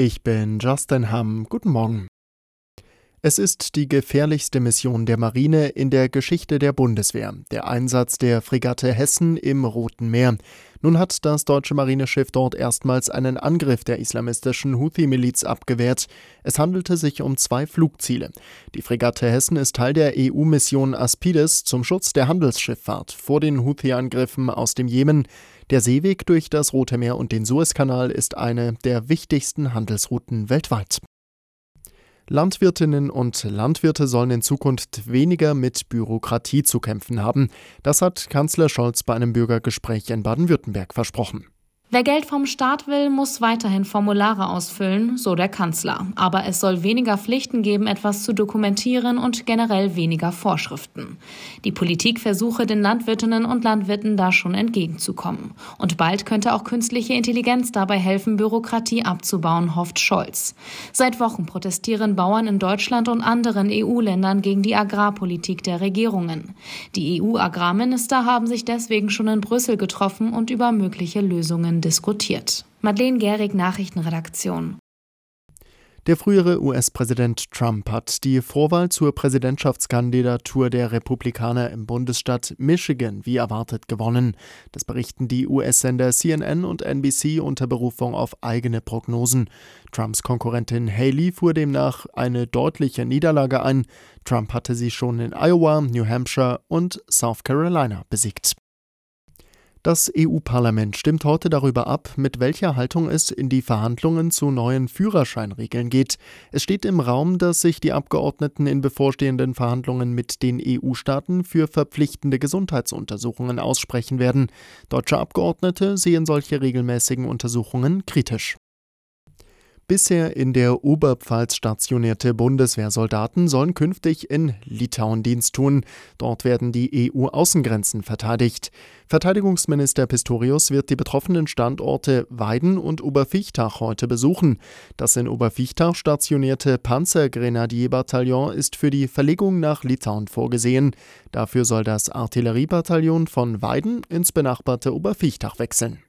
Ich bin Justin Hamm. Guten Morgen. Es ist die gefährlichste Mission der Marine in der Geschichte der Bundeswehr, der Einsatz der Fregatte Hessen im Roten Meer. Nun hat das deutsche Marineschiff dort erstmals einen Angriff der islamistischen Houthi-Miliz abgewehrt. Es handelte sich um zwei Flugziele. Die Fregatte Hessen ist Teil der EU-Mission Aspides zum Schutz der Handelsschifffahrt vor den Houthi-Angriffen aus dem Jemen. Der Seeweg durch das Rote Meer und den Suezkanal ist eine der wichtigsten Handelsrouten weltweit. Landwirtinnen und Landwirte sollen in Zukunft weniger mit Bürokratie zu kämpfen haben. Das hat Kanzler Scholz bei einem Bürgergespräch in Baden-Württemberg versprochen. Wer Geld vom Staat will, muss weiterhin Formulare ausfüllen, so der Kanzler. Aber es soll weniger Pflichten geben, etwas zu dokumentieren und generell weniger Vorschriften. Die Politik versuche den Landwirtinnen und Landwirten da schon entgegenzukommen. Und bald könnte auch künstliche Intelligenz dabei helfen, Bürokratie abzubauen, hofft Scholz. Seit Wochen protestieren Bauern in Deutschland und anderen EU-Ländern gegen die Agrarpolitik der Regierungen. Die EU-Agrarminister haben sich deswegen schon in Brüssel getroffen und über mögliche Lösungen diskutiert. Madeleine Gehrig, Nachrichtenredaktion. Der frühere US-Präsident Trump hat die Vorwahl zur Präsidentschaftskandidatur der Republikaner im Bundesstaat Michigan wie erwartet gewonnen. Das berichten die US-Sender CNN und NBC unter Berufung auf eigene Prognosen. Trumps Konkurrentin Haley fuhr demnach eine deutliche Niederlage ein. Trump hatte sie schon in Iowa, New Hampshire und South Carolina besiegt. Das EU-Parlament stimmt heute darüber ab, mit welcher Haltung es in die Verhandlungen zu neuen Führerscheinregeln geht. Es steht im Raum, dass sich die Abgeordneten in bevorstehenden Verhandlungen mit den EU-Staaten für verpflichtende Gesundheitsuntersuchungen aussprechen werden. Deutsche Abgeordnete sehen solche regelmäßigen Untersuchungen kritisch. Bisher in der Oberpfalz stationierte Bundeswehrsoldaten sollen künftig in Litauen Dienst tun. Dort werden die EU-Außengrenzen verteidigt. Verteidigungsminister Pistorius wird die betroffenen Standorte Weiden und Oberfichtach heute besuchen. Das in Oberfichtach stationierte Panzergrenadierbataillon ist für die Verlegung nach Litauen vorgesehen. Dafür soll das Artilleriebataillon von Weiden ins benachbarte Oberfichtach wechseln.